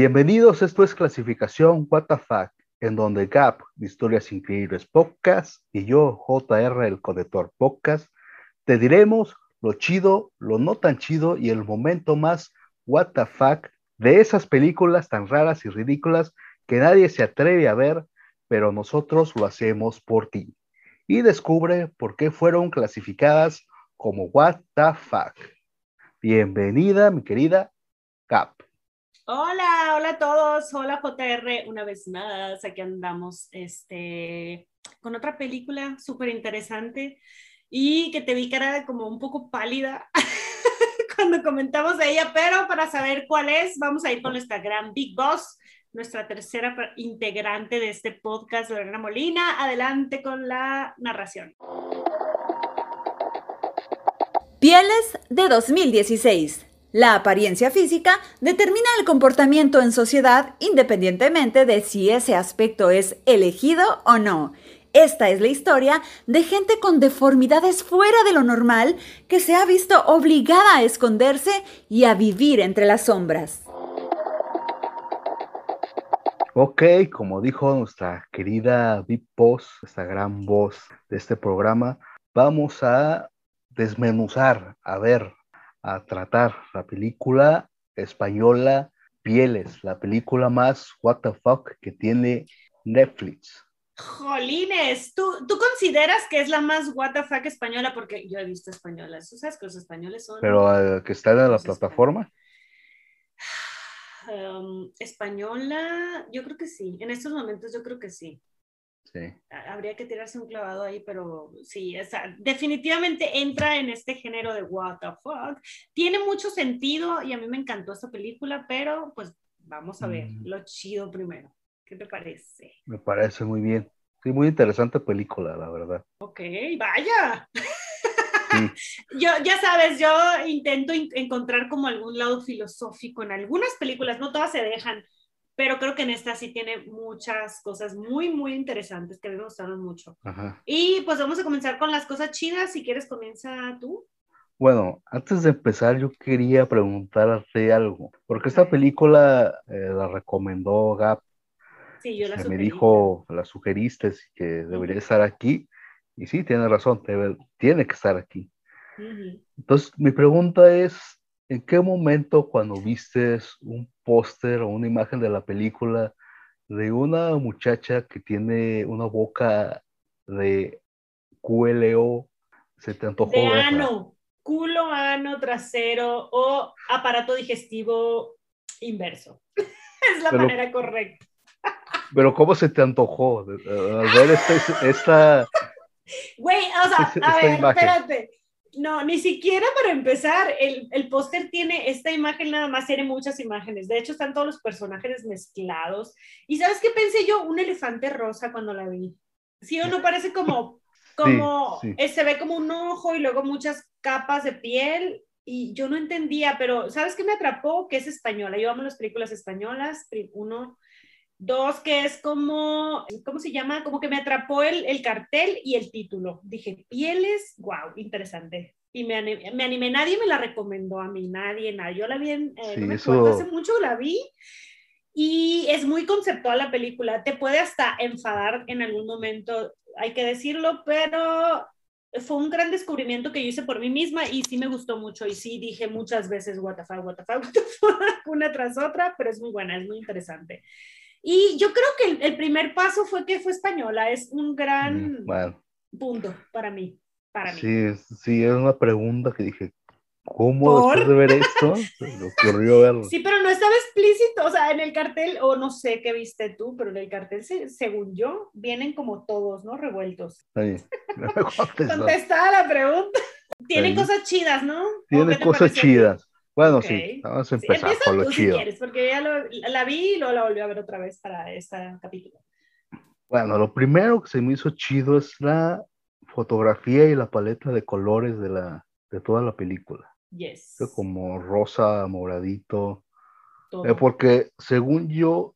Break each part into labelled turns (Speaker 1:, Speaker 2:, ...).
Speaker 1: Bienvenidos, esto es Clasificación WTF, en donde Gap, de Historias Increíbles Podcast, y yo, JR, el Conector Podcast, te diremos lo chido, lo no tan chido y el momento más WTF de esas películas tan raras y ridículas que nadie se atreve a ver, pero nosotros lo hacemos por ti. Y descubre por qué fueron clasificadas como WTF. Bienvenida, mi querida Cap.
Speaker 2: Hola, hola a todos, hola JR, una vez más, aquí andamos este, con otra película súper interesante y que te vi cara como un poco pálida cuando comentamos de ella, pero para saber cuál es, vamos a ir con nuestra gran Big Boss, nuestra tercera integrante de este podcast, Lorena Molina. Adelante con la narración.
Speaker 3: Pieles de 2016. La apariencia física determina el comportamiento en sociedad independientemente de si ese aspecto es elegido o no. Esta es la historia de gente con deformidades fuera de lo normal que se ha visto obligada a esconderse y a vivir entre las sombras.
Speaker 1: Ok, como dijo nuestra querida Big Boss, esta gran voz de este programa, vamos a desmenuzar, a ver, a tratar la película española Pieles, la película más what the fuck que tiene Netflix.
Speaker 2: Jolines, ¿tú, ¿tú consideras que es la más what the fuck española? Porque yo he visto españolas, ¿tú sabes que los españoles son...
Speaker 1: Pero uh, que está en la plataforma.
Speaker 2: Um, española, yo creo que sí, en estos momentos yo creo que sí.
Speaker 1: Sí.
Speaker 2: Habría que tirarse un clavado ahí, pero sí, definitivamente entra en este género de what the fuck. Tiene mucho sentido y a mí me encantó esta película, pero pues vamos a ver mm. lo chido primero. ¿Qué te parece?
Speaker 1: Me parece muy bien. Sí, muy interesante película, la verdad.
Speaker 2: Ok, vaya. yo, ya sabes, yo intento encontrar como algún lado filosófico en algunas películas, no todas se dejan, pero creo que en esta sí tiene muchas cosas muy, muy interesantes que me gustaron mucho. Y pues vamos a comenzar con las cosas chidas. Si quieres, comienza tú.
Speaker 1: Bueno, antes de empezar, yo quería preguntarte algo, porque esta película eh, la recomendó Gap.
Speaker 2: Sí, yo la
Speaker 1: Me dijo, la sugeriste que debería estar aquí, y sí, tiene razón, tiene que estar aquí. Entonces, mi pregunta es, ¿En qué momento cuando viste un póster o una imagen de la película de una muchacha que tiene una boca de QLO se te antojó?
Speaker 2: De ano, culo, ano, trasero o aparato digestivo inverso. es la manera correcta.
Speaker 1: pero ¿cómo se te antojó al ver esta... esta
Speaker 2: Güey, o sea, a ver, espérate no, ni siquiera para empezar, el, el póster tiene esta imagen nada más, tiene muchas imágenes. De hecho, están todos los personajes mezclados. ¿Y sabes qué pensé yo? Un elefante rosa cuando la vi. ¿Sí o no parece como, como, eh, se ve como un ojo y luego muchas capas de piel? Y yo no entendía, pero ¿sabes qué me atrapó? Que es española. Yo amo las películas españolas. Uno, Dos, que es como, ¿cómo se llama? Como que me atrapó el, el cartel y el título. Dije, pieles, wow, interesante. Y me animé, me animé, nadie me la recomendó a mí, nadie, nadie. Yo la vi en, eh, no me acuerdo, hace mucho la vi. Y es muy conceptual la película. Te puede hasta enfadar en algún momento, hay que decirlo, pero fue un gran descubrimiento que yo hice por mí misma y sí me gustó mucho y sí dije muchas veces what the fuck, what the fuck, what the fuck, una tras otra, pero es muy buena, es muy interesante. Y yo creo que el, primer paso fue que fue española, es un gran punto para mí. Para mí.
Speaker 1: Sí, sí, es una pregunta que dije, ¿cómo después de ver esto me ocurrió verlo?
Speaker 2: Sí, pero no estaba explícito, o sea, en el cartel, o no sé qué viste tú, pero en el cartel, según yo, vienen como todos, ¿no? Revueltos. Contestada la pregunta. Tienen cosas chidas, ¿no?
Speaker 1: Tiene cosas chidas. Bueno, sí, vamos a empezar con lo chido.
Speaker 2: Si quieres, porque ya la vi y luego la volví a ver otra vez para este capítulo.
Speaker 1: Bueno, lo primero que se me hizo chido es la fotografía y la paleta de colores de, la, de toda la película.
Speaker 2: Yes.
Speaker 1: Como rosa, moradito. Eh, porque según yo,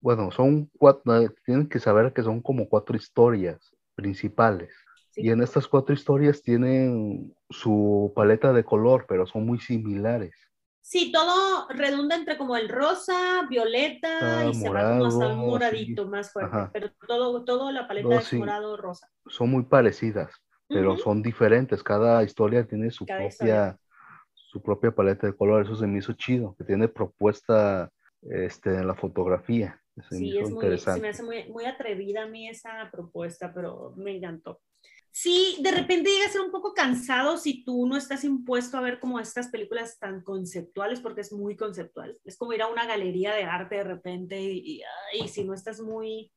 Speaker 1: bueno, son cuatro, tienen que saber que son como cuatro historias principales. Y en estas cuatro historias tienen su paleta de color, pero son muy similares.
Speaker 2: Sí, todo redunda entre como el rosa, violeta y se va como hasta un moradito más fuerte, pero todo, todo la paleta es morado rosa.
Speaker 1: Son muy parecidas, pero son diferentes. Cada historia tiene su propia su propia paleta de color. Eso se me hizo chido, que tiene propuesta este, en la fotografía.
Speaker 2: sí, es muy, se me hace muy, muy atrevida a mí esa propuesta, pero me encantó sí, de repente llega a ser un poco cansado si tú no estás impuesto a ver como estas películas tan conceptuales, porque es muy conceptual. Es como ir a una galería de arte de repente y, si no estás muy,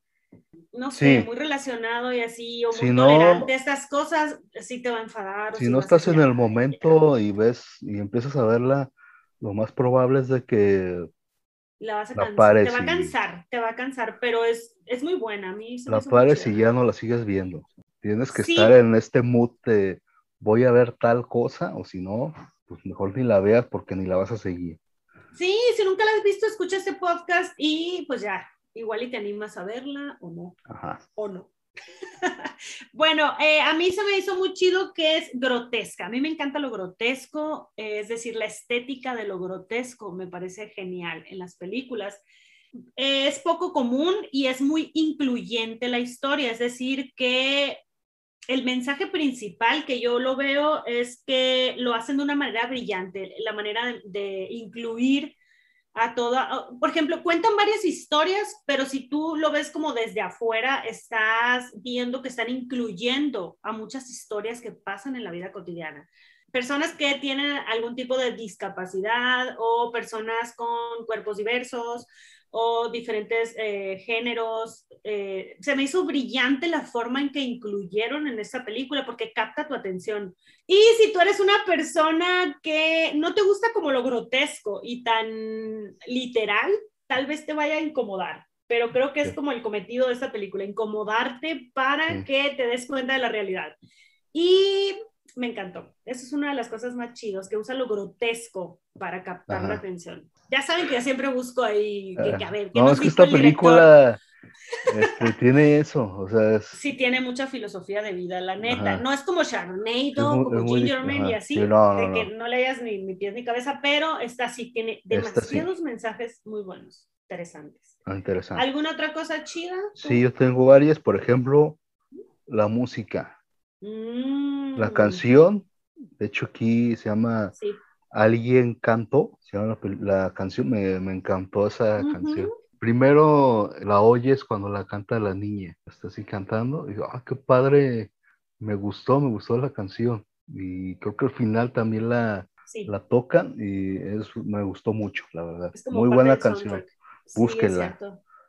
Speaker 2: no sé, muy relacionado y así, o muy tolerante a estas cosas, sí te va a enfadar.
Speaker 1: Si, no estás en el momento y ves y empiezas a verla, lo más probable es de que
Speaker 2: la vas a cansar, te va a cansar, te va a cansar, pero es, es muy buena. A mí
Speaker 1: la pares y ya no la sigues viendo. Tienes que estar en este mood de voy a ver tal cosa, o si no, pues mejor ni la veas porque ni la vas a seguir.
Speaker 2: Sí, si nunca la has visto, escucha este podcast y pues ya, igual y te animas a verla o no. Ajá. O no. bueno, eh, a mí se me hizo muy chido que es grotesca. A mí me encanta lo grotesco, eh, es decir, la estética de lo grotesco me parece genial en las películas es poco común y es muy incluyente la historia, es decir, que el mensaje principal que yo lo veo es que lo hacen de una manera brillante, la manera de, incluir a toda, por ejemplo, cuentan varias historias, pero si tú lo ves como desde afuera, estás viendo que están incluyendo a muchas historias que pasan en la vida cotidiana. Personas que tienen algún tipo de discapacidad o personas con cuerpos diversos o diferentes eh, géneros. Eh, se me hizo brillante la forma en que incluyeron en esta película porque capta tu atención. Y si tú eres una persona que no te gusta como lo grotesco y tan literal, tal vez te vaya a incomodar. Pero creo que es como el cometido de esta película, incomodarte para que te des cuenta de la realidad. Y me encantó. Eso es una de las cosas más chidas, que usa lo grotesco para captar la atención. Ya saben que yo siempre busco ahí, que, a ver,
Speaker 1: no, es que esta película este, tiene eso, o sea,
Speaker 2: Sí, tiene mucha filosofía de vida, la neta. No es como Sharknado, como Ginger Man y así, de que no leas ni, ni pies ni cabeza, pero esta sí tiene demasiados mensajes muy buenos, interesantes.
Speaker 1: Ah, interesante.
Speaker 2: ¿Alguna otra cosa chida?
Speaker 1: Sí, yo tengo varias, por ejemplo, la música. La mm. canción, de hecho aquí se llama Alguien cantó, se llama la, canción, me, encantó esa canción. Primero la oyes cuando la canta la niña, está así cantando, y digo, ah, qué padre, me gustó, me gustó la canción. Y creo que al final también la, la tocan y me gustó mucho, la verdad. Muy buena canción. Búsquenla.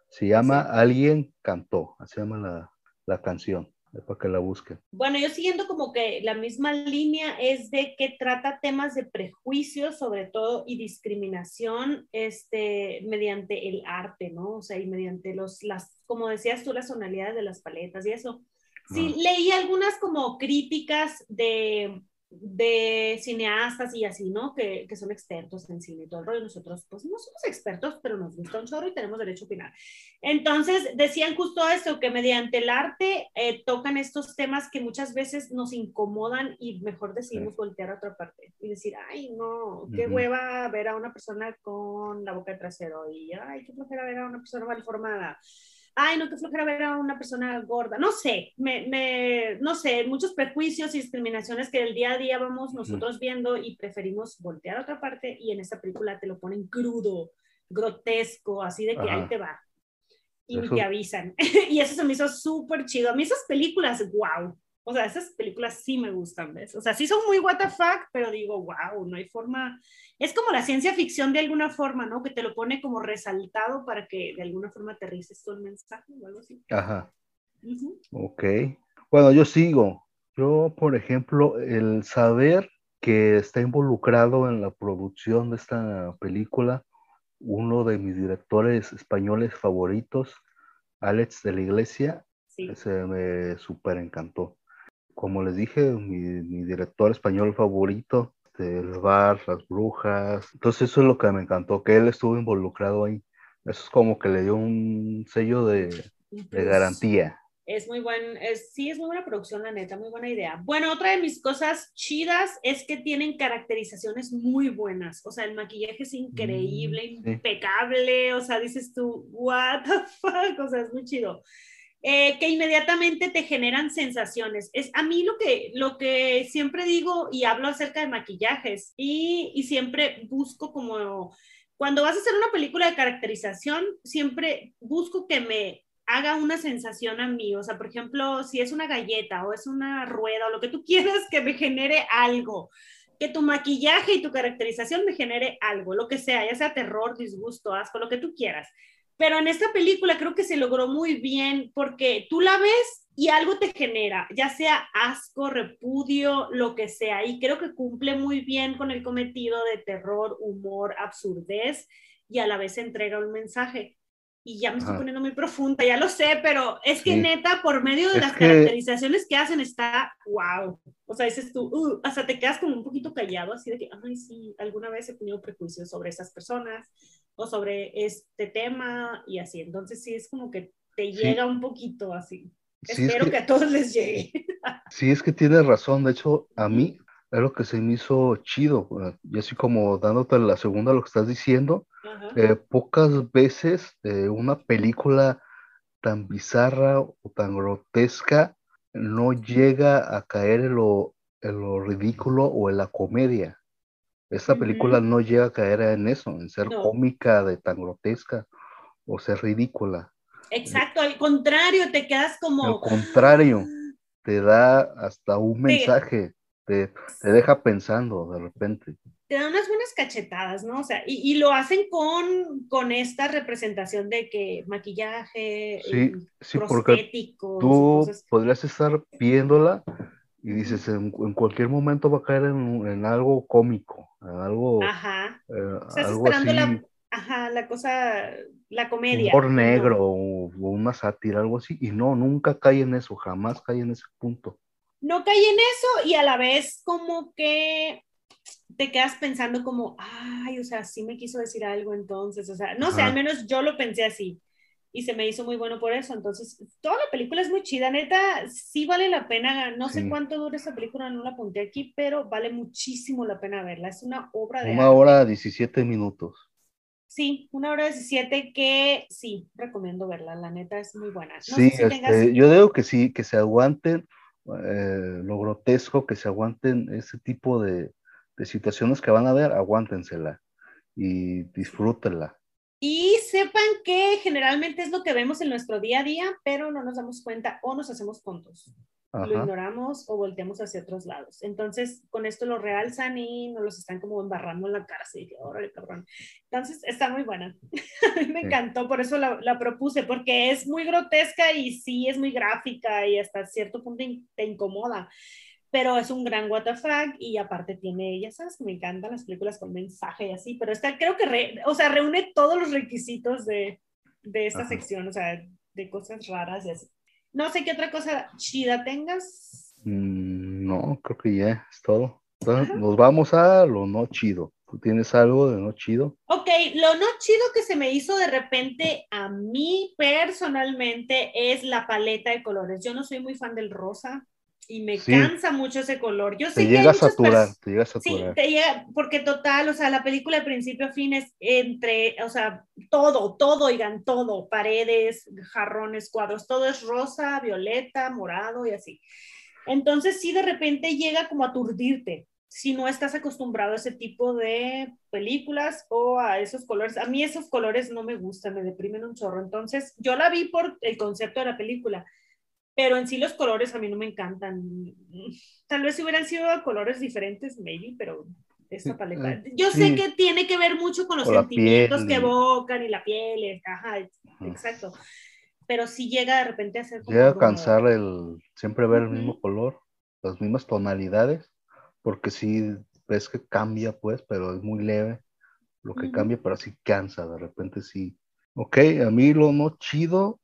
Speaker 1: se llama Alguien cantó, así se llama la, la canción para que la busquen.
Speaker 2: Bueno, yo siguiendo como que la misma línea es de que trata temas de prejuicios sobre todo y discriminación este, mediante el arte, ¿no? O sea, y mediante los, las, como decías tú, las tonalidades de las paletas y eso. Sí, leí algunas como críticas de de cineastas y así, ¿no? Que, que, son expertos en cine y todo el rollo. Nosotros, pues no somos expertos, pero nos gusta un chorro y tenemos derecho a opinar. Entonces, decían justo eso, que mediante el arte eh, tocan estos temas que muchas veces nos incomodan y mejor decidimos voltear a otra parte y decir, ay, no, qué hueva ver a una persona con la boca trasero y, ay, qué flojera ver a una persona mal formada ay, no, te flojera ver a una persona gorda, no sé, me, me, no sé, muchos prejuicios y discriminaciones que el día a día vamos nosotros viendo y preferimos voltear a otra parte y en esta película te lo ponen crudo, grotesco, así de que ahí te va. Y te avisan. y eso se me hizo súper chido. A mí esas películas, wow. O sea, esas películas sí me gustan, ¿ves? O sea, sí son muy what the fuck, pero digo, wow, no hay forma. Es como la ciencia ficción de alguna forma, ¿no? Que te lo pone como resaltado para que de alguna forma aterrices todo el mensaje o algo así.
Speaker 1: Ajá. Ok. Bueno, yo sigo. Yo, por ejemplo, el saber que está involucrado en la producción de esta película, uno de mis directores españoles favoritos, Alex de la Iglesia, se me súper encantó como les dije, mi, director español favorito, el bar, las brujas. Entonces eso es lo que me encantó, que él estuvo involucrado ahí. Eso es como que le dio un sello de, garantía.
Speaker 2: Es muy buen, es, sí, es muy buena producción, la neta, muy buena idea. Bueno, otra de mis cosas chidas es que tienen caracterizaciones muy buenas. O sea, el maquillaje es increíble, mm, impecable. O sea, dices tú, what the fuck, o sea, es muy chido. Eh, que inmediatamente te generan sensaciones. Es a mí lo que, lo que siempre digo y hablo acerca de maquillajes y, y siempre busco como, cuando vas a hacer una película de caracterización, siempre busco que me haga una sensación a mí. O sea, por ejemplo, si es una galleta o es una rueda o lo que tú quieras que me genere algo. Que tu maquillaje y tu caracterización me genere algo, lo que sea, ya sea terror, disgusto, asco, lo que tú quieras. Pero en esta película creo que se logró muy bien porque tú la ves y algo te genera, ya sea asco, repudio, lo que sea. Y creo que cumple muy bien con el cometido de terror, humor, absurdez y a la vez entrega un mensaje y ya me estoy poniendo muy profunda, ya lo sé, pero es que neta, por medio de las caracterizaciones que hacen, está wow. O sea, dices tú, uh, hasta te quedas como un poquito callado, así de que, ay, sí, alguna vez he tenido prejuicios sobre esas personas o sobre este tema y así. Entonces, sí, es como que te llega un poquito así. Espero que, a todos les llegue.
Speaker 1: sí, es que tienes razón. De hecho, a mí es lo que se me hizo chido. Y así como dándote la segunda lo que estás diciendo, eh, pocas veces eh, una película tan bizarra o tan grotesca no llega a caer en lo, en lo ridículo o en la comedia. Esta película no llega a caer en eso, en ser cómica de tan grotesca o ser ridícula.
Speaker 2: Exacto, al contrario, te quedas como...
Speaker 1: Al contrario, te da hasta un mensaje, te, te deja pensando de repente
Speaker 2: te dan unas buenas cachetadas, ¿no? O sea, y, y lo hacen con, con esta representación de que maquillaje,
Speaker 1: sí, sí, porque tú podrías estar viéndola y dices, en, en, cualquier momento va a caer en, en algo cómico, en algo...
Speaker 2: Ajá. Eh, Estás esperando la, ajá, la cosa, la comedia.
Speaker 1: Humor negro o, o una sátira, algo así, y no, nunca cae en eso, jamás cae en ese punto.
Speaker 2: No cae en eso y a la vez como que te quedas pensando como, ay, o sea, sí me quiso decir algo entonces, o sea, no sé, al menos yo lo pensé así y se me hizo muy bueno por eso. Entonces, toda la película es muy chida, neta, sí vale la pena, no sé cuánto dura esa película, no la apunté aquí, pero vale muchísimo la pena verla, es una obra de...
Speaker 1: Una hora 17 minutos.
Speaker 2: Sí, una hora 17 que sí, recomiendo verla, la neta es muy buena.
Speaker 1: sí, este, yo digo que sí, que se aguanten eh, lo grotesco, que se aguanten ese tipo de, de situaciones que van a ver, aguántensela y disfrútenla.
Speaker 2: Y sepan que generalmente es lo que vemos en nuestro día a día, pero no nos damos cuenta o nos hacemos tontos. Lo ignoramos o volteamos hacia otros lados. Entonces, con esto lo realzan y nos los están como embarrando en la cara. Así que, órale, cabrón. Entonces, está muy buena. me encantó, por eso la, la, propuse, porque es muy grotesca y sí es muy gráfica y hasta cierto punto te incomoda pero es un gran WTF y aparte tiene, ya sabes, me encantan las películas con mensaje y así, pero esta creo que, o sea, reúne todos los requisitos de, de esta sección, o sea, de cosas raras y así. No sé qué otra cosa chida tengas.
Speaker 1: Mm, no, creo que ya es todo. nos vamos a lo no chido. ¿Tú tienes algo de no chido?
Speaker 2: Ok, lo no chido que se me hizo de repente a mí personalmente es la paleta de colores. Yo no soy muy fan del rosa y me cansa mucho ese color. Yo sé
Speaker 1: te llega a saturar, te llega a saturar.
Speaker 2: Sí, te llega, porque total, o sea, la película de principio a fin es entre, o sea, todo, todo, oigan, todo, paredes, jarrones, cuadros, todo es rosa, violeta, morado y así. Entonces sí de repente llega como a aturdirte si no estás acostumbrado a ese tipo de películas o a esos colores. A mí esos colores no me gustan, me deprimen un chorro. Entonces yo la vi por el concepto de la película pero en sí los colores a mí no me encantan. Tal vez si hubieran sido colores diferentes, maybe, pero esta paleta. Eh, Yo sé que tiene que ver mucho con los sentimientos que evocan y la piel, ajá, exacto. Pero sí llega de repente a ser
Speaker 1: Llega a cansar el siempre ver el mismo color, las mismas tonalidades, porque sí ves que cambia, pues, pero es muy leve lo que cambia, pero sí cansa, de repente sí. Ok, a mí lo no chido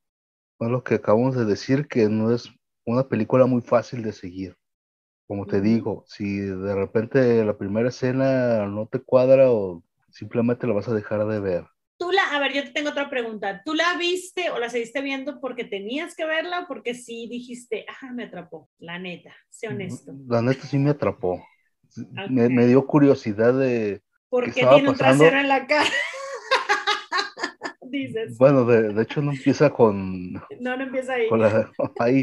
Speaker 1: lo que acabamos de decir, que no es una película muy fácil de seguir. Como te digo, si de repente la primera escena no te cuadra o simplemente la vas a dejar de ver.
Speaker 2: Tú la, a ver, yo te tengo otra pregunta. ¿Tú la viste o la seguiste viendo porque tenías que verla o porque sí dijiste, ah, me atrapó? La neta, sé honesto.
Speaker 1: La neta sí me atrapó. Me, dio curiosidad de.
Speaker 2: Porque tiene un trasero en la cara. Dices.
Speaker 1: Bueno, de, hecho no empieza con.
Speaker 2: No, no empieza ahí.
Speaker 1: ahí.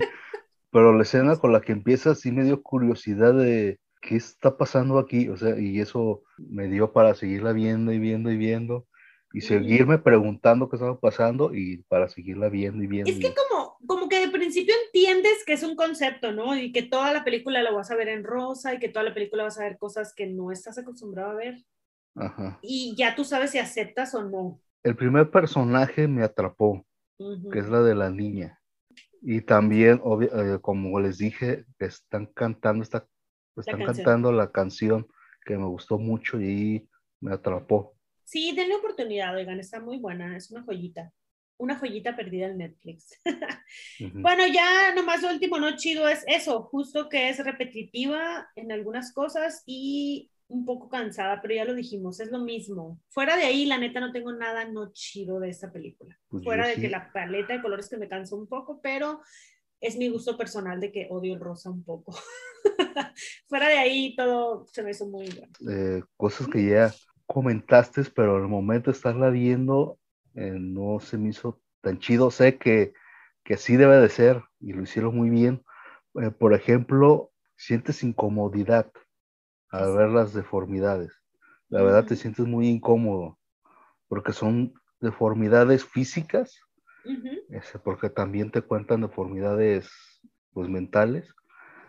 Speaker 1: Pero la escena con la que empieza sí me dio curiosidad de qué está pasando aquí. O sea, y eso me dio para seguirla viendo y viendo y viendo y seguirme preguntando qué estaba pasando y para seguirla viendo y viendo.
Speaker 2: Es que como, como que de principio entiendes que es un concepto, ¿no? Y que toda la película la vas a ver en rosa y que toda la película vas a ver cosas que no estás acostumbrado a ver. Ajá. Y ya tú sabes si aceptas o no.
Speaker 1: El primer personaje me atrapó, que es la de la niña. Y también, eh, como les dije, están cantando, esta, están cantando la canción que me gustó mucho y me atrapó.
Speaker 2: Sí, denle oportunidad, oigan, está muy buena, es una joyita, una joyita perdida en Netflix. Bueno, ya nomás lo último, no chido, es eso, justo que es repetitiva en algunas cosas y un poco cansada, pero ya lo dijimos, es lo mismo. Fuera de ahí, la neta, no tengo nada no chido de esta película. Pues Fuera de que la paleta de colores que me cansa un poco, pero es mi gusto personal de que odio el rosa un poco. Fuera de ahí, todo se me hizo muy.
Speaker 1: Eh, cosas que ya comentaste, pero en el momento de estarla viendo, eh, no se me hizo tan chido. Sé que, que así debe de ser y lo hicieron muy bien. Eh, por ejemplo, sientes incomodidad al ver las deformidades. La verdad te sientes muy incómodo porque son deformidades físicas, porque también te cuentan deformidades pues mentales,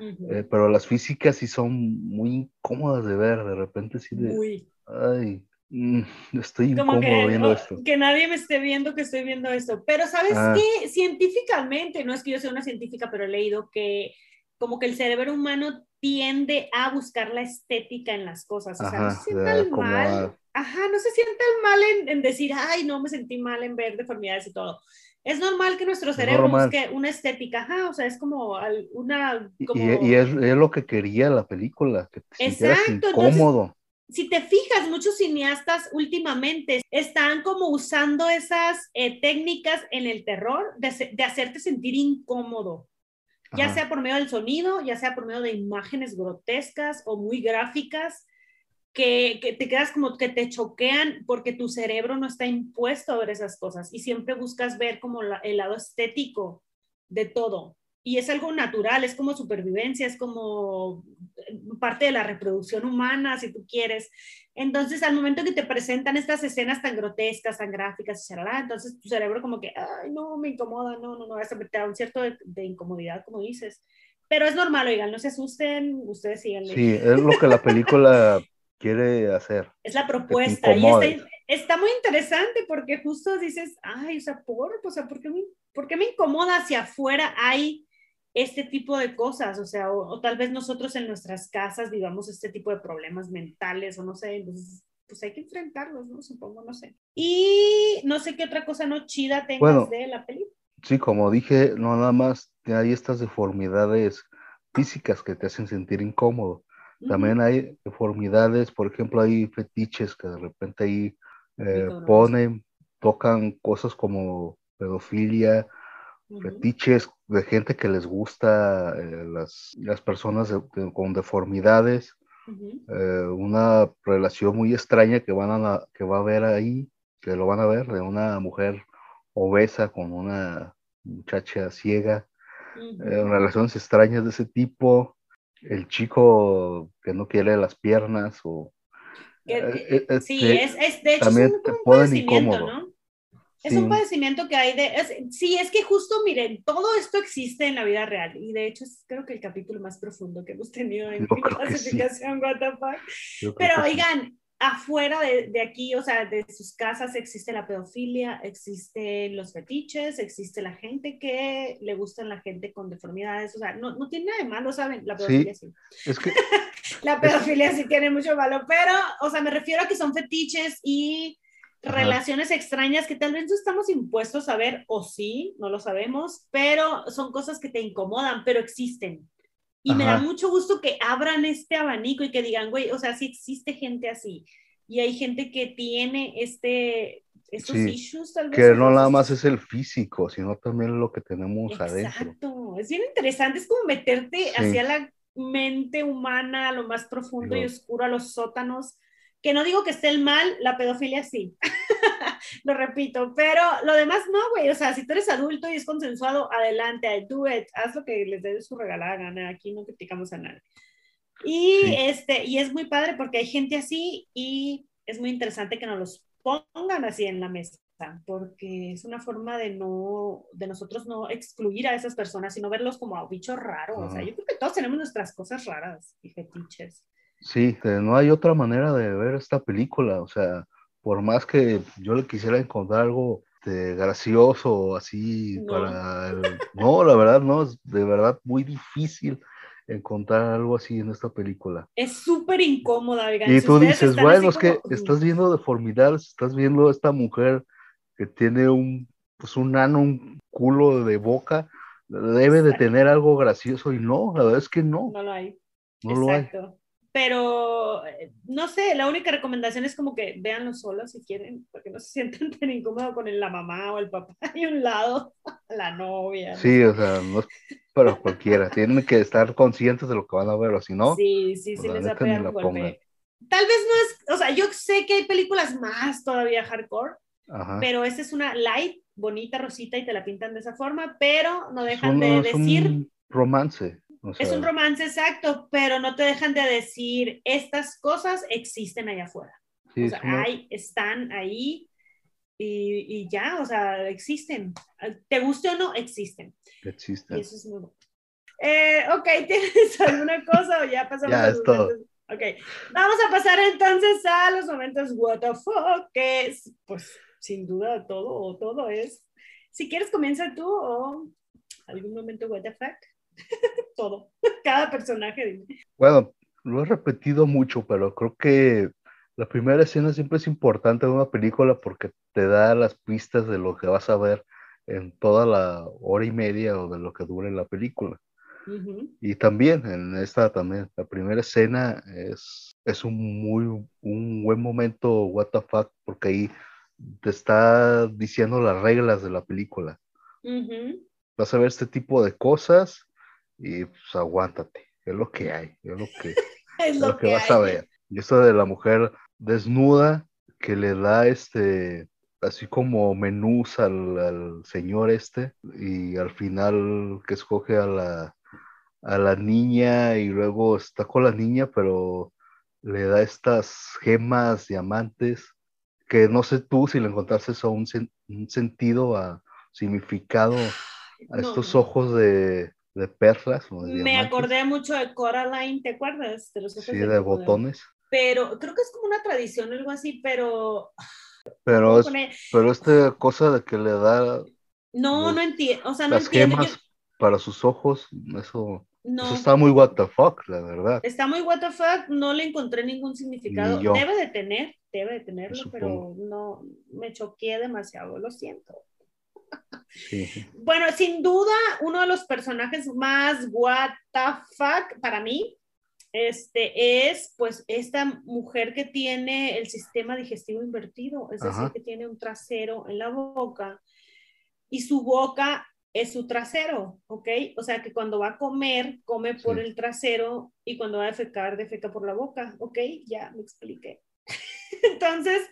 Speaker 1: eh, pero las físicas sí son muy incómodas de ver, de repente sí de... Ay, mm, estoy incómodo viendo esto.
Speaker 2: Que nadie me esté viendo que estoy viendo esto. Pero ¿sabes ah. qué? Científicamente, no es que yo sea una científica, pero he leído que como que el cerebro humano tiende a buscar la estética en las cosas. O sea, no se sientan mal. Ajá, no se sientan mal en, decir, ay, no me sentí mal en ver deformidades y todo. Es normal que nuestro cerebro busque una estética, ajá, o sea, es como una...
Speaker 1: Y, es, lo que quería la película, que te Exacto, incómodo
Speaker 2: si te fijas, muchos cineastas últimamente están como usando esas eh, técnicas en el terror de, hacerte sentir incómodo, ya sea por medio del sonido, ya sea por medio de imágenes grotescas o muy gráficas, que, te quedas como que te choquean porque tu cerebro no está impuesto a ver esas cosas y siempre buscas ver como el lado estético de todo y es algo natural, es como supervivencia, es como parte de la reproducción humana, si tú quieres. Entonces, al momento que te presentan estas escenas tan grotescas, tan gráficas, entonces tu cerebro como que, ay, no, me incomoda, no, no, no, eso te da un cierto de, incomodidad, como dices. Pero es normal, oigan, no se asusten, ustedes sigan.
Speaker 1: Sí, es lo que la película quiere hacer.
Speaker 2: Es la propuesta. Y está, está, muy interesante porque justo dices, ay, o sea, por, o sea, ¿por qué me, por qué me incomoda hacia afuera? Hay este tipo de cosas, o sea, o, tal vez nosotros en nuestras casas vivamos este tipo de problemas mentales o no sé, entonces pues hay que enfrentarlos, ¿no? Supongo, no sé. Y no sé qué otra cosa no chida tengas de la película.
Speaker 1: Sí, como dije, no nada más hay estas deformidades físicas que te hacen sentir incómodo. También hay deformidades, por ejemplo, hay fetiches que de repente ahí eh, ponen, tocan cosas como pedofilia, fetiches de gente que les gusta eh, las, las, personas con deformidades, eh, una relación muy extraña que, van a, que va a ver ahí, que lo van a ver, de una mujer obesa con una muchacha ciega, eh, relaciones extrañas de ese tipo, el chico que no quiere las piernas o...
Speaker 2: sí, es, es, de hecho también es un, te incómodo. ¿no? Es un padecimiento que hay de... sí, es que justo, miren, todo esto existe en la vida real y de hecho es creo que el capítulo más profundo que hemos tenido en clasificación sí. Pero oigan, afuera de, de, aquí, o sea, de sus casas existe la pedofilia, existen los fetiches, existe la gente que le gustan la gente con deformidades, o sea, no, no tiene nada de malo, ¿saben? La pedofilia sí.
Speaker 1: Es que...
Speaker 2: la pedofilia sí tiene mucho malo, pero, o sea, me refiero a que son fetiches y relaciones extrañas que tal vez no estamos impuestos a ver, o sí, no lo sabemos, pero son cosas que te incomodan, pero existen. Y me da mucho gusto que abran este abanico y que digan, güey, o sea, sí existe gente así. Y hay gente que tiene este, esos issues tal
Speaker 1: vez. Que no nada más es el físico, sino también lo que tenemos adentro.
Speaker 2: Exacto, es bien interesante, es como meterte hacia la mente humana, a lo más profundo y oscuro, a los sótanos. Que no digo que esté el mal, la pedofilia sí. lo repito, pero lo demás no, güey. O sea, si tú eres adulto y es consensuado, adelante, do it, haz lo que les dé su regalada gana. Aquí no criticamos a nadie. Y, este, y es muy padre porque hay gente así y es muy interesante que nos los pongan así en la mesa, porque es una forma de no, de nosotros no excluir a esas personas, sino verlos como a bichos raros. O sea, yo creo que todos tenemos nuestras cosas raras y fetiches.
Speaker 1: Sí, no hay otra manera de ver esta película, o sea, por más que yo le quisiera encontrar algo de gracioso así para el... No, la verdad no, es de verdad muy difícil encontrar algo así en esta película.
Speaker 2: Es súper incómoda,
Speaker 1: Y tú dices, bueno, es que estás viendo deformidades, estás viendo a esta mujer que tiene un, pues un nano, un culo de boca, debe de tener algo gracioso y no, la verdad es que no.
Speaker 2: No lo hay. No Exacto. lo hay pero eh, no sé, la única recomendación es como que véanlo solos si quieren, porque no se sientan tan incómodos con la mamá o el papá y un lado, la novia.
Speaker 1: Sí, o sea, no es para cualquiera, tienen que estar conscientes de lo que van a ver, o si no,
Speaker 2: sí, sí, sí, les va a pegar un golpe. Tal vez no es, o sea, yo sé que hay películas más todavía hardcore, pero esta es una light, bonita, rosita y te la pintan de esa forma, pero no dejan de decir... Un
Speaker 1: romance
Speaker 2: es un romance exacto, pero no te dejan de decir, estas cosas existen allá afuera. o sea, hay, están ahí y, y, ya, o sea, existen. Te guste o no, existen.
Speaker 1: Existen.
Speaker 2: Y eso es muy bueno. Eh, ok, ¿tienes alguna cosa o ya pasamos
Speaker 1: ya, a los momentos?
Speaker 2: Ok, vamos a pasar entonces a los momentos what the fuck, que es, pues, sin duda todo o todo es. Si quieres, comienza tú o algún momento what the fuck. todo, cada personaje.
Speaker 1: Bueno, lo he repetido mucho, pero creo que la primera escena siempre es importante en una película porque te da las pistas de lo que vas a ver en toda la hora y media o de lo que dure la película. Y también en esta también, la primera escena es, es un muy, un buen momento, what the fuck, porque ahí te está diciendo las reglas de la película. Vas a ver este tipo de cosas y pues aguántate, es lo que hay, es lo que,
Speaker 2: es lo, que,
Speaker 1: vas a ver. Y esto de la mujer desnuda que le da este, así como menús al, señor este, y al final que escoge a la, a la niña y luego está con la niña, pero le da estas gemas diamantes que no sé tú si le encontraste eso un, un sentido, a significado a estos ojos de, de perlas.
Speaker 2: Me acordé mucho de Coraline, ¿te acuerdas?
Speaker 1: De los sí, de, botones.
Speaker 2: Pero creo que es como una tradición, algo así, pero...
Speaker 1: Pero, es, pero esta cosa de que le da...
Speaker 2: No, no entiendo, o sea, no entiendo.
Speaker 1: Gemas para sus ojos, eso, eso está muy what the fuck, la verdad.
Speaker 2: Está muy what the fuck, no le encontré ningún significado. Debe de tener, debe de tenerlo, pero no, me choqué demasiado, lo siento. Bueno, sin duda, uno de los personajes más what the fuck para mí este, es pues esta mujer que tiene el sistema digestivo invertido, es decir, que tiene un trasero en la boca y su boca es su trasero, ¿ok? O sea que cuando va a comer, come por el trasero y cuando va a defecar, defeca por la boca, ¿ok? Ya me expliqué. Entonces,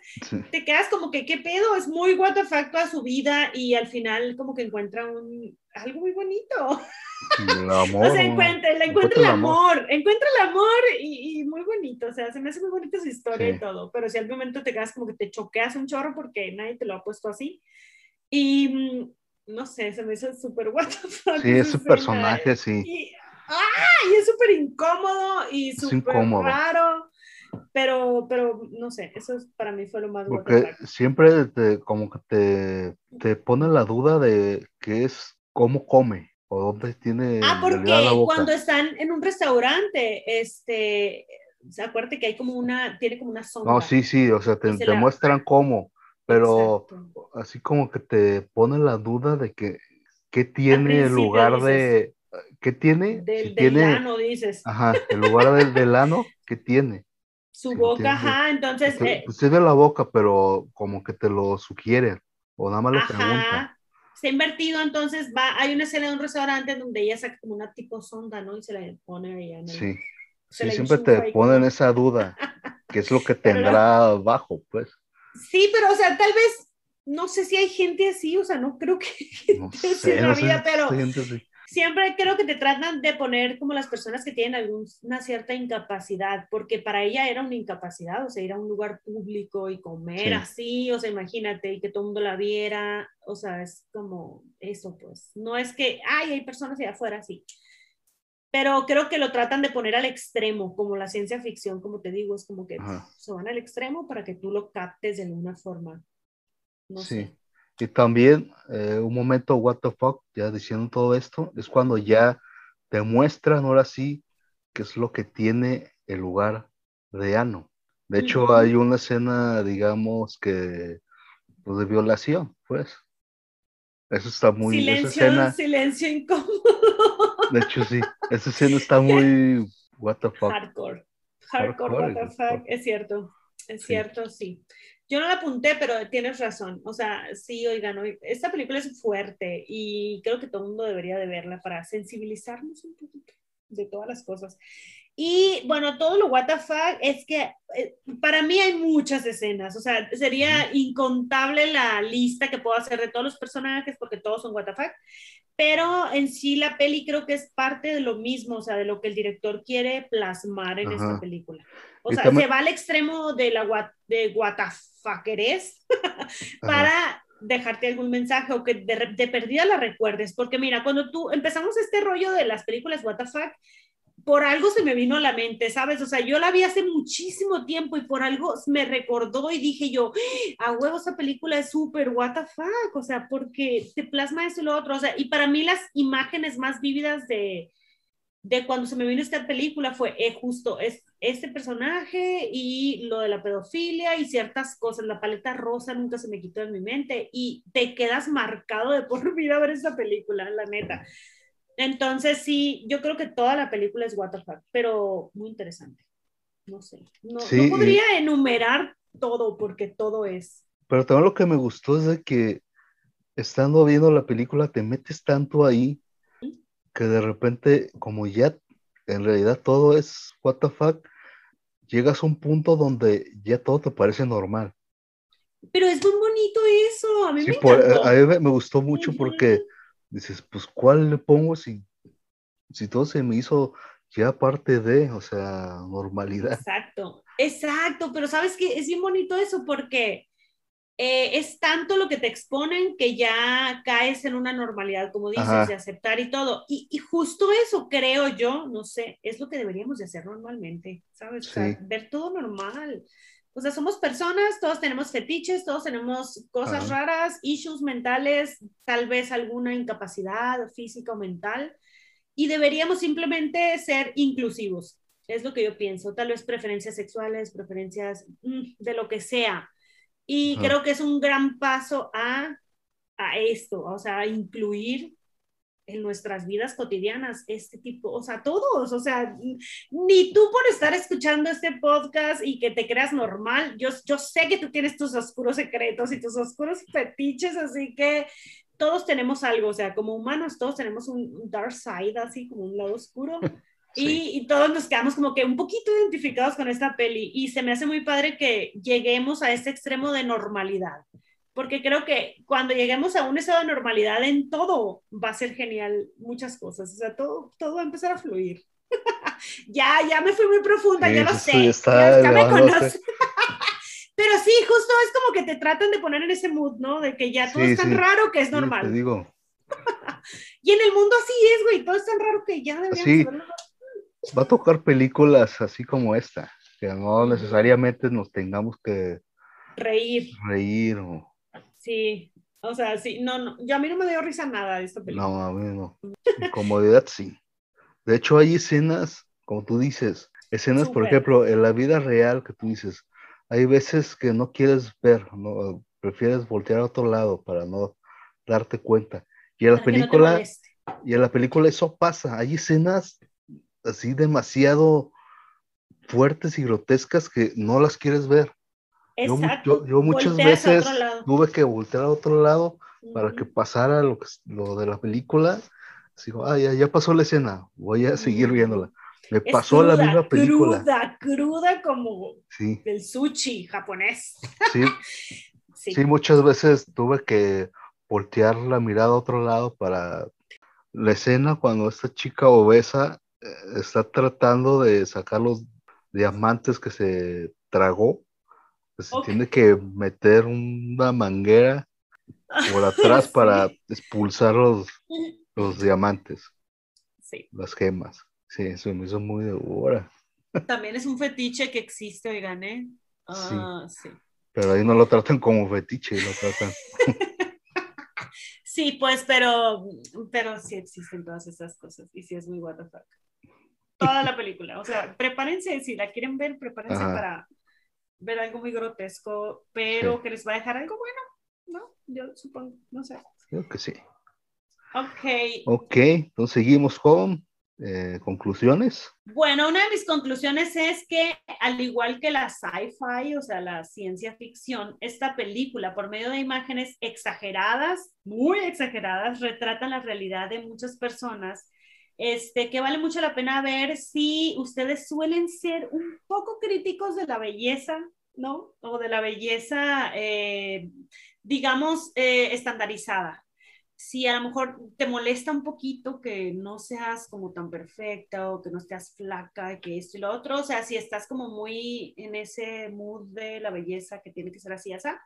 Speaker 2: te quedas como que, ¿qué pedo? Es muy what the fuck toda su vida y al final como que encuentra un, algo muy bonito.
Speaker 1: El amor.
Speaker 2: o sea, encuentra, encuentra, el amor, encuentra el amor y, muy bonito, o sea, se me hace muy bonita su historia y todo, pero si al momento te quedas como que te choqueas un chorro porque nadie te lo ha puesto así. Y mm, no sé, se me hizo súper what the fuck.
Speaker 1: Sí, es su personaje, sí.
Speaker 2: Y, ¡ah! y es súper incómodo y súper raro pero, pero no sé, eso para mí fue lo más
Speaker 1: Porque siempre te, como que te, te pone la duda de qué es, cómo come o dónde tiene.
Speaker 2: Ah, porque cuando están en un restaurante, este, se acuerde que hay como una, tiene como una sombra.
Speaker 1: No, sí, sí, o sea, te, te muestran cómo, pero así como que te pone la duda de que qué tiene el lugar de, ¿qué tiene?
Speaker 2: Del, del tiene, dices.
Speaker 1: Ajá, el lugar del, del ano, ¿qué tiene?
Speaker 2: Su boca, ajá, entonces...
Speaker 1: Se, pues ve la boca, pero como que te lo sugiere, o nada más lo pregunta.
Speaker 2: Se ha invertido, entonces va, hay una escena de un restaurante donde ella saca como una tipo sonda, ¿no? Y se la pone ahí
Speaker 1: Sí, sí siempre te ponen esa duda, que es lo que tendrá abajo, pues.
Speaker 2: Sí, pero o sea, tal vez, no sé si hay gente así, o sea, no creo que no sé, en la vida, pero siempre creo que te tratan de poner como las personas que tienen alguna cierta incapacidad, porque para ella era una incapacidad, o sea, ir a un lugar público y comer así, o sea, imagínate, y que todo el mundo la viera, o sea, es como eso, pues, no es que, ay, hay personas allá afuera así, pero creo que lo tratan de poner al extremo, como la ciencia ficción, como te digo, es como que se van al extremo para que tú lo captes de alguna forma. No sí. Sé.
Speaker 1: Y también eh, un momento, what the fuck, ya diciendo todo esto, es cuando ya te muestran ahora sí qué es lo que tiene el lugar de Ano. De hecho, hay una escena, digamos, que pues, de violación, pues. Eso está muy...
Speaker 2: Silencio,
Speaker 1: escena,
Speaker 2: silencio incómodo.
Speaker 1: De hecho, sí, esa escena está muy... What the fuck.
Speaker 2: Hardcore. Hardcore, what the fuck. Es cierto, es cierto, sí. Yo no la apunté, pero tienes razón. O sea, sí, oigan, esta película es fuerte y creo que todo el mundo debería de verla para sensibilizarnos un poquito de todas las cosas. Y bueno, todo lo fuck es que eh, para mí hay muchas escenas, o sea, sería incontable la lista que puedo hacer de todos los personajes porque todos son fuck, pero en sí la peli creo que es parte de lo mismo, o sea, de lo que el director quiere plasmar en esta película. O sea, se va al extremo de la de fuckeres para dejarte algún mensaje o que de, de, perdida la recuerdes, porque mira, cuando tú empezamos este rollo de las películas fuck, por algo se me vino a la mente, ¿sabes? O sea, yo la vi hace muchísimo tiempo y por algo me recordó y dije yo, a huevo, esa película es súper, what the fuck, o sea, porque te plasma eso y lo otro, o sea, y para mí las imágenes más vívidas de, de cuando se me vino esta película fue eh, justo es, este personaje y lo de la pedofilia y ciertas cosas, la paleta rosa nunca se me quitó de mi mente y te quedas marcado de por vida ver esa película, la neta. Entonces, sí, yo creo que toda la película es what pero muy interesante. No sé. No, podría enumerar todo porque todo es.
Speaker 1: Pero también lo que me gustó es de que estando viendo la película te metes tanto ahí que de repente, como ya en realidad todo es what llegas a un punto donde ya todo te parece normal.
Speaker 2: Pero es muy bonito eso, a mí me
Speaker 1: a mí me gustó mucho porque dices, pues, ¿cuál le pongo si, si todo se me hizo ya parte de, o sea, normalidad?
Speaker 2: Exacto, exacto, pero sabes que es bien bonito eso porque eh, es tanto lo que te exponen que ya caes en una normalidad, como dices, de aceptar y todo. Y, y, justo eso, creo yo, no sé, es lo que deberíamos de hacer normalmente, ¿sabes? ver todo normal. O sea, somos personas, todos tenemos fetiches, todos tenemos cosas raras, issues mentales, tal vez alguna incapacidad física o mental, y deberíamos simplemente ser inclusivos. Es lo que yo pienso, tal vez preferencias sexuales, preferencias mm, de lo que sea. Y creo que es un gran paso a, a esto, o sea, a incluir en nuestras vidas cotidianas, este tipo, o sea, todos, o sea, ni tú por estar escuchando este podcast y que te creas normal, yo, yo sé que tú tienes tus oscuros secretos y tus oscuros fetiches, así que todos tenemos algo, o sea, como humanos todos tenemos un dark side, así como un lado oscuro. Y, y, todos nos quedamos como que un poquito identificados con esta peli y se me hace muy padre que lleguemos a este extremo de normalidad porque creo que cuando lleguemos a un estado de normalidad en todo, va a ser genial muchas cosas, o sea, todo, todo va a empezar a fluir. ya, ya me fui muy profunda, ya lo sé, ya, me conoces. Pero sí, justo es como que te tratan de poner en ese mood, ¿no? De que ya todo es tan raro que es normal.
Speaker 1: te digo.
Speaker 2: y en el mundo así es, güey, todo es tan raro que ya deberíamos
Speaker 1: Va a tocar películas así como esta, que no necesariamente nos tengamos que
Speaker 2: reír.
Speaker 1: Reír o
Speaker 2: Sí, o sea, sí, no, no, yo a mí no me dio risa nada de esta película.
Speaker 1: No, a mí no. Incomodidad sí. De hecho, hay escenas, como tú dices, escenas, por ejemplo, en la vida real que tú dices, hay veces que no quieres ver, no, prefieres voltear a otro lado para no darte cuenta. Y en la película, y en la película eso pasa, hay escenas así demasiado fuertes y grotescas que no las quieres ver. Yo, yo, muchas veces tuve que voltear a otro lado para que pasara lo, que, lo de la película. Digo, ah, ya, ya, pasó la escena, voy a seguir viéndola. Me pasó la misma película.
Speaker 2: Cruda, cruda como el sushi japonés.
Speaker 1: Sí. sí. sí, muchas veces tuve que voltear la mirada a otro lado para la escena cuando esta chica obesa está tratando de sacar los diamantes que se tragó. Se tiene que meter una manguera por atrás para expulsar los, los diamantes. Sí. Las gemas. Sí, eso me hizo muy de hora.
Speaker 2: También es un fetiche que existe, oigan, ¿eh? Ah, sí.
Speaker 1: Pero ahí no lo tratan como fetiche, lo tratan.
Speaker 2: sí, pues, pero, pero sí existen todas esas cosas y sí es muy what the fuck. Toda la película, o sea, prepárense, si la quieren ver, prepárense para ver algo muy grotesco, pero que les va a dejar algo bueno, ¿no? Yo supongo, no sé.
Speaker 1: Creo que sí.
Speaker 2: Ok.
Speaker 1: Ok, entonces seguimos con eh, conclusiones.
Speaker 2: Bueno, una de mis conclusiones es que al igual que la sci-fi, o sea, la ciencia ficción, esta película por medio de imágenes exageradas, muy exageradas, retrata la realidad de muchas personas. Este, que vale mucho la pena ver si ustedes suelen ser un poco críticos de la belleza, ¿no? O de la belleza, eh, digamos, eh, estandarizada si a lo mejor te molesta un poquito que no seas como tan perfecta o que no estés flaca, que esto y lo otro, o sea, si estás como muy en ese mood de la belleza que tiene que ser así, esa,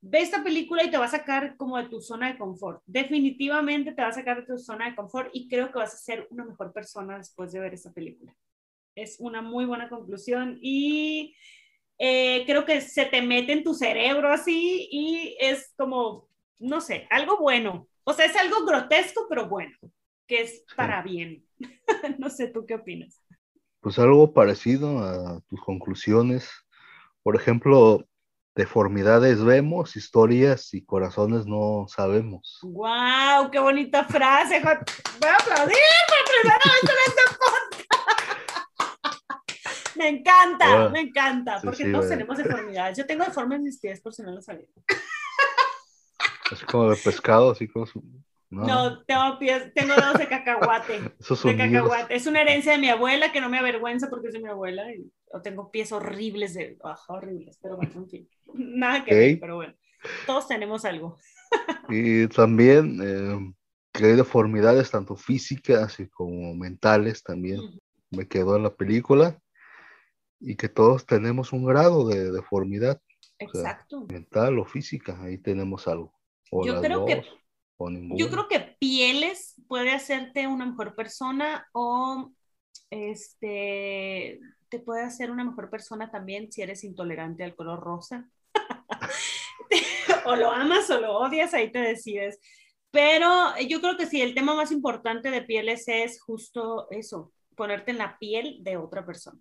Speaker 2: ve esta película y te va a sacar como de tu zona de confort. Definitivamente te va a sacar de tu zona de confort y creo que vas a ser una mejor persona después de ver esta película. Es una muy buena conclusión y eh, creo que se te mete en tu cerebro así y es como, no sé, algo bueno o sea, es algo grotesco, pero bueno, que es para bien. no sé, ¿tú qué opinas?
Speaker 1: Pues algo parecido a tus conclusiones. Por ejemplo, deformidades vemos, historias y corazones no sabemos.
Speaker 2: ¡Wow! ¡Qué bonita frase! Voy a aplaudir por primera vez en este podcast. Me encanta, me encanta, porque todos tenemos deformidades. Yo tengo deformes en mis pies, por si no lo sabían.
Speaker 1: Así como de pescado, así como
Speaker 2: No, tengo pies, tengo dedos de cacahuate. de cacahuate. Es una herencia de mi abuela que no me avergüenza porque es de mi abuela. Y, o tengo pies horribles de, horribles, pero bueno, en fin. Nada que ver, pero bueno. Todos tenemos algo.
Speaker 1: y también eh, que hay deformidades tanto físicas como mentales también. Me quedó en la película. Y que todos tenemos un grado de deformidad.
Speaker 2: Exacto.
Speaker 1: mental o física, ahí tenemos algo
Speaker 2: yo creo que yo creo que pieles puede hacerte una mejor persona o este te puede hacer una mejor persona también si eres intolerante al color rosa. o lo amas o lo odias, ahí te decides. Pero yo creo que sí, el tema más importante de pieles es justo eso, ponerte en la piel de otra persona.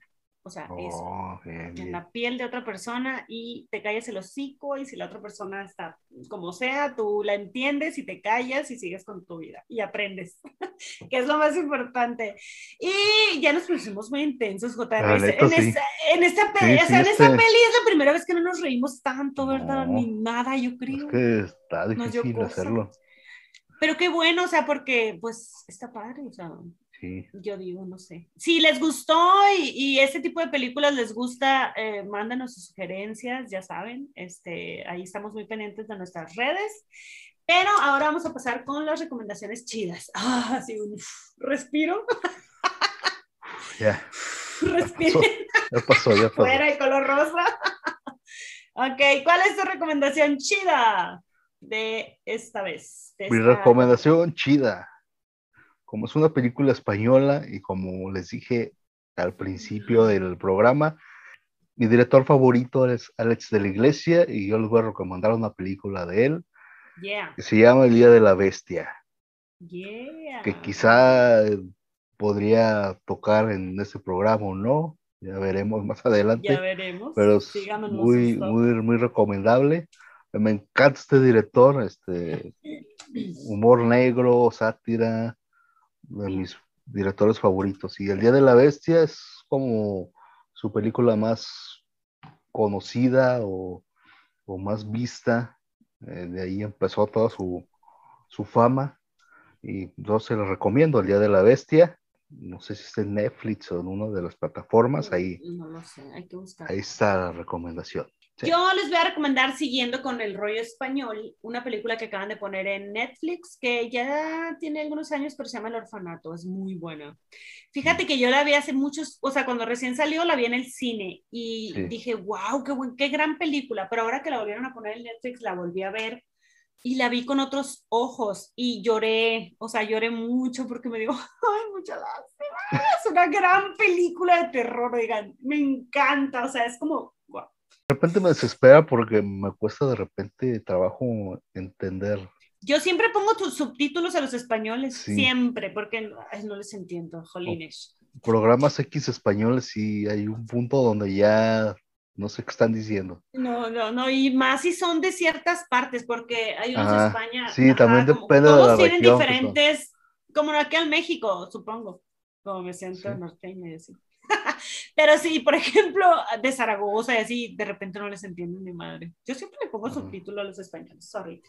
Speaker 2: O sea, eso, oh, en la piel de otra persona y te callas el hocico y si la otra persona está como sea, tú la entiendes y te callas y sigues con tu vida y aprendes, que es lo más importante. Y ya nos pusimos muy intensos, JR. en, esta, en, esta peli, o sea, en esta peli es la primera vez que no nos reímos tanto, ¿verdad? Ni nada, yo creo.
Speaker 1: Es que está difícil hacerlo.
Speaker 2: Pero qué bueno, o sea, porque pues está padre, o sea, yo digo, no sé. Si les gustó y, y este tipo de películas les gusta, eh, mándanos sus sugerencias, ya saben. Este, ahí estamos muy pendientes de nuestras redes. Pero ahora vamos a pasar con las recomendaciones chidas. Ah, sí, un respiro.
Speaker 1: Ya.
Speaker 2: Respiro.
Speaker 1: Ya pasó, ya pasó.
Speaker 2: Fuera el color rosa. ok, ¿cuál es tu recomendación chida de esta vez?
Speaker 1: Mi recomendación chida como es una película española y como les dije al principio del programa, mi director favorito es Alex de la Iglesia y yo les voy a recomendar una película de él que se llama El Día de la Bestia. Que quizá podría tocar en este programa o no, ya veremos más adelante.
Speaker 2: Ya veremos.
Speaker 1: Pero es muy, muy, muy recomendable. Me encanta este director, este humor negro, sátira, de mis directores favoritos. Y El Día de la Bestia es como su película más conocida o, más vista. Eh, de ahí empezó toda su, su fama. Y yo se lo recomiendo, El Día de la Bestia no sé si está en Netflix o en una de las plataformas, ahí,
Speaker 2: no lo sé, hay que buscar.
Speaker 1: Ahí está la recomendación.
Speaker 2: Yo les voy a recomendar, siguiendo con el rollo español, una película que acaban de poner en Netflix, que ya tiene algunos años, pero se llama El Orfanato, es muy buena. Fíjate que yo la vi hace muchos, o sea, cuando recién salió la vi en el cine y dije, wow, qué, buen, qué gran película, pero ahora que la volvieron a poner en Netflix, la volví a ver y la vi con otros ojos y lloré, o sea, lloré mucho porque me digo, ay, mucha lástima, es una gran película de terror, oigan, me encanta, o sea, es como.
Speaker 1: De repente me desespera porque me cuesta de repente trabajo entender.
Speaker 2: Yo siempre pongo tus subtítulos a los españoles, siempre, porque no, les entiendo, jolines.
Speaker 1: Programas X españoles y hay un punto donde ya no sé qué están diciendo.
Speaker 2: No, no, no, y más si son de ciertas partes, porque hay unos de España.
Speaker 1: Sí, también depende de la
Speaker 2: tienen diferentes, como aquí en México, supongo, como me siento norteña y así. Pero sí, por ejemplo, de Zaragoza y así, de repente no les entiendo ni madre. Yo siempre le pongo subtítulo a los españoles, sorry.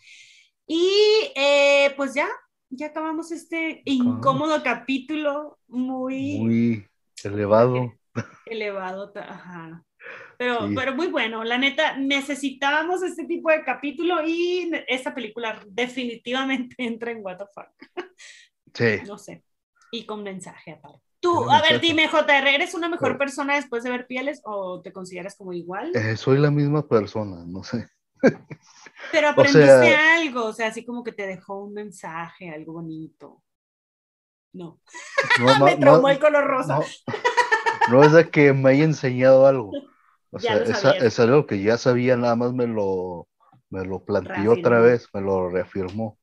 Speaker 2: Y eh, pues ya, ya acabamos este incómodo capítulo muy...
Speaker 1: Muy elevado.
Speaker 2: Elevado, ajá. Pero, pero muy bueno, la neta, necesitábamos este tipo de capítulo y esta película definitivamente entra en fuck.
Speaker 1: Sí.
Speaker 2: No sé. Y con mensaje aparte. Tú, a ver, dime, JR, ¿eres una mejor persona después de ver pieles o te consideras como igual?
Speaker 1: Eh, soy la misma persona, no sé.
Speaker 2: Pero aprendiste algo, o sea, así como que te dejó un mensaje, algo bonito. No. no Me traumó el color rosa.
Speaker 1: No, es de que me haya enseñado algo. O sea, es, algo que ya sabía, nada más me lo, me lo planteó otra vez, me lo reafirmó.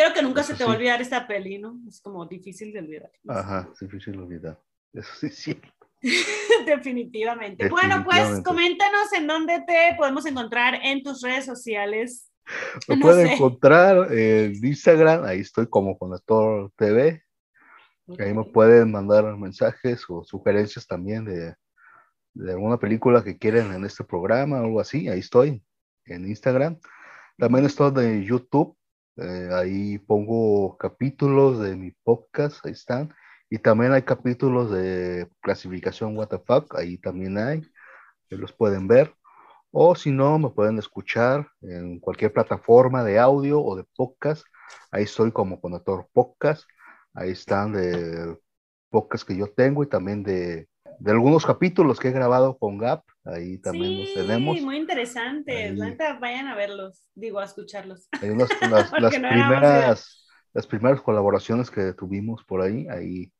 Speaker 2: Creo que nunca se te va a olvidar esta peli, ¿no? Es como difícil de olvidar.
Speaker 1: Ajá, difícil de olvidar. Eso sí, sí.
Speaker 2: Definitivamente. Bueno, pues coméntanos en dónde te podemos encontrar en tus redes sociales.
Speaker 1: Me pueden encontrar en Instagram, ahí estoy como Conector TV. Ahí me pueden mandar mensajes o sugerencias también de, de alguna película que quieren en este programa o algo así, ahí estoy, en Instagram. También estoy en YouTube, eh, ahí pongo capítulos de mi podcast, ahí están. Y también hay capítulos de clasificación WTF, ahí también hay, los pueden ver. O si no, me pueden escuchar en cualquier plataforma de audio o de podcast. Ahí estoy como conector podcast. Ahí están de podcast que yo tengo y también de de algunos capítulos que he grabado con Gap, ahí también los tenemos.
Speaker 2: Sí, muy interesante. vayan a verlos, digo, a escucharlos.
Speaker 1: Hay unas, las, primeras, las primeras colaboraciones que tuvimos por ahí, ahí,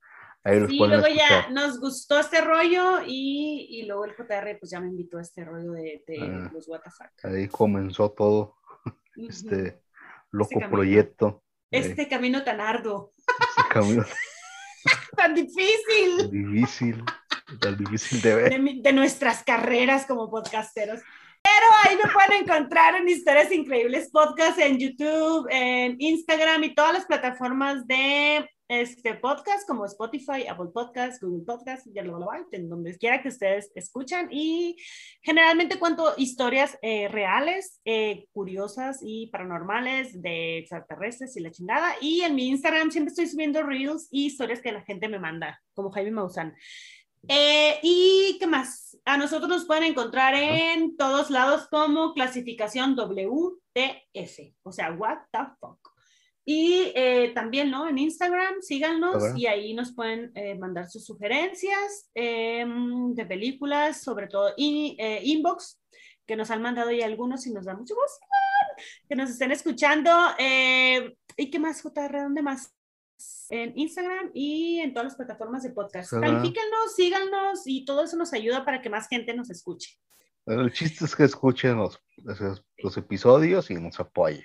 Speaker 1: ahí los
Speaker 2: sí, luego ya nos gustó este rollo y, y, luego el JR pues ya me invitó a este rollo de, de ah, los WTF.
Speaker 1: Ahí comenzó todo este loco proyecto.
Speaker 2: Este camino tan arduo.
Speaker 1: Este camino
Speaker 2: tan difícil.
Speaker 1: Difícil difícil de ver.
Speaker 2: De, nuestras carreras como podcasteros. Pero ahí me pueden encontrar en Historias Increíbles Podcast en YouTube, en Instagram y todas las plataformas de este podcast como Spotify, Apple Podcast, Google Podcast, y en donde quiera que ustedes escuchan. Y generalmente cuento historias eh, reales, eh, curiosas y paranormales de extraterrestres y la chingada. Y en mi Instagram siempre estoy subiendo reels y historias que la gente me manda, como Jaime Maussan. Eh, ¿Y qué más? A nosotros nos pueden encontrar en todos lados como clasificación WTF, o sea, what the fuck. Y eh, también, ¿no? En Instagram, síganos y ahí nos pueden eh, mandar sus sugerencias em, de películas, sobre todo in, inbox, que nos han mandado ya algunos y nos da mucho gusto que nos estén escuchando. ¿Y qué más, JR? ¿Dónde más? En Instagram y en todas las plataformas de podcast. Califíquenos, síganos y todo eso nos ayuda para que más gente nos escuche.
Speaker 1: El chiste es que escuchen los, los episodios y nos apoyen.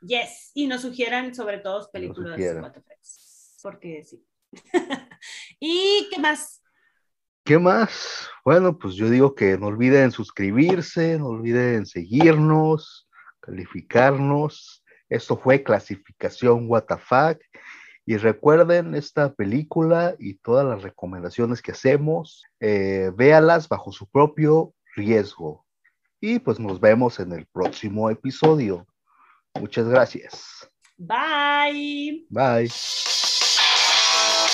Speaker 2: Yes, y nos sugieran sobre todo películas de porque sí. ¿Y qué más?
Speaker 1: ¿Qué más? Bueno, pues yo digo que no olviden suscribirse, no olviden seguirnos, calificarnos. Esto fue clasificación WTF Y recuerden esta película y todas las recomendaciones que hacemos, eh, véalas bajo su propio riesgo. Y pues nos vemos en el próximo episodio. Muchas gracias.
Speaker 2: Bye.
Speaker 1: Bye.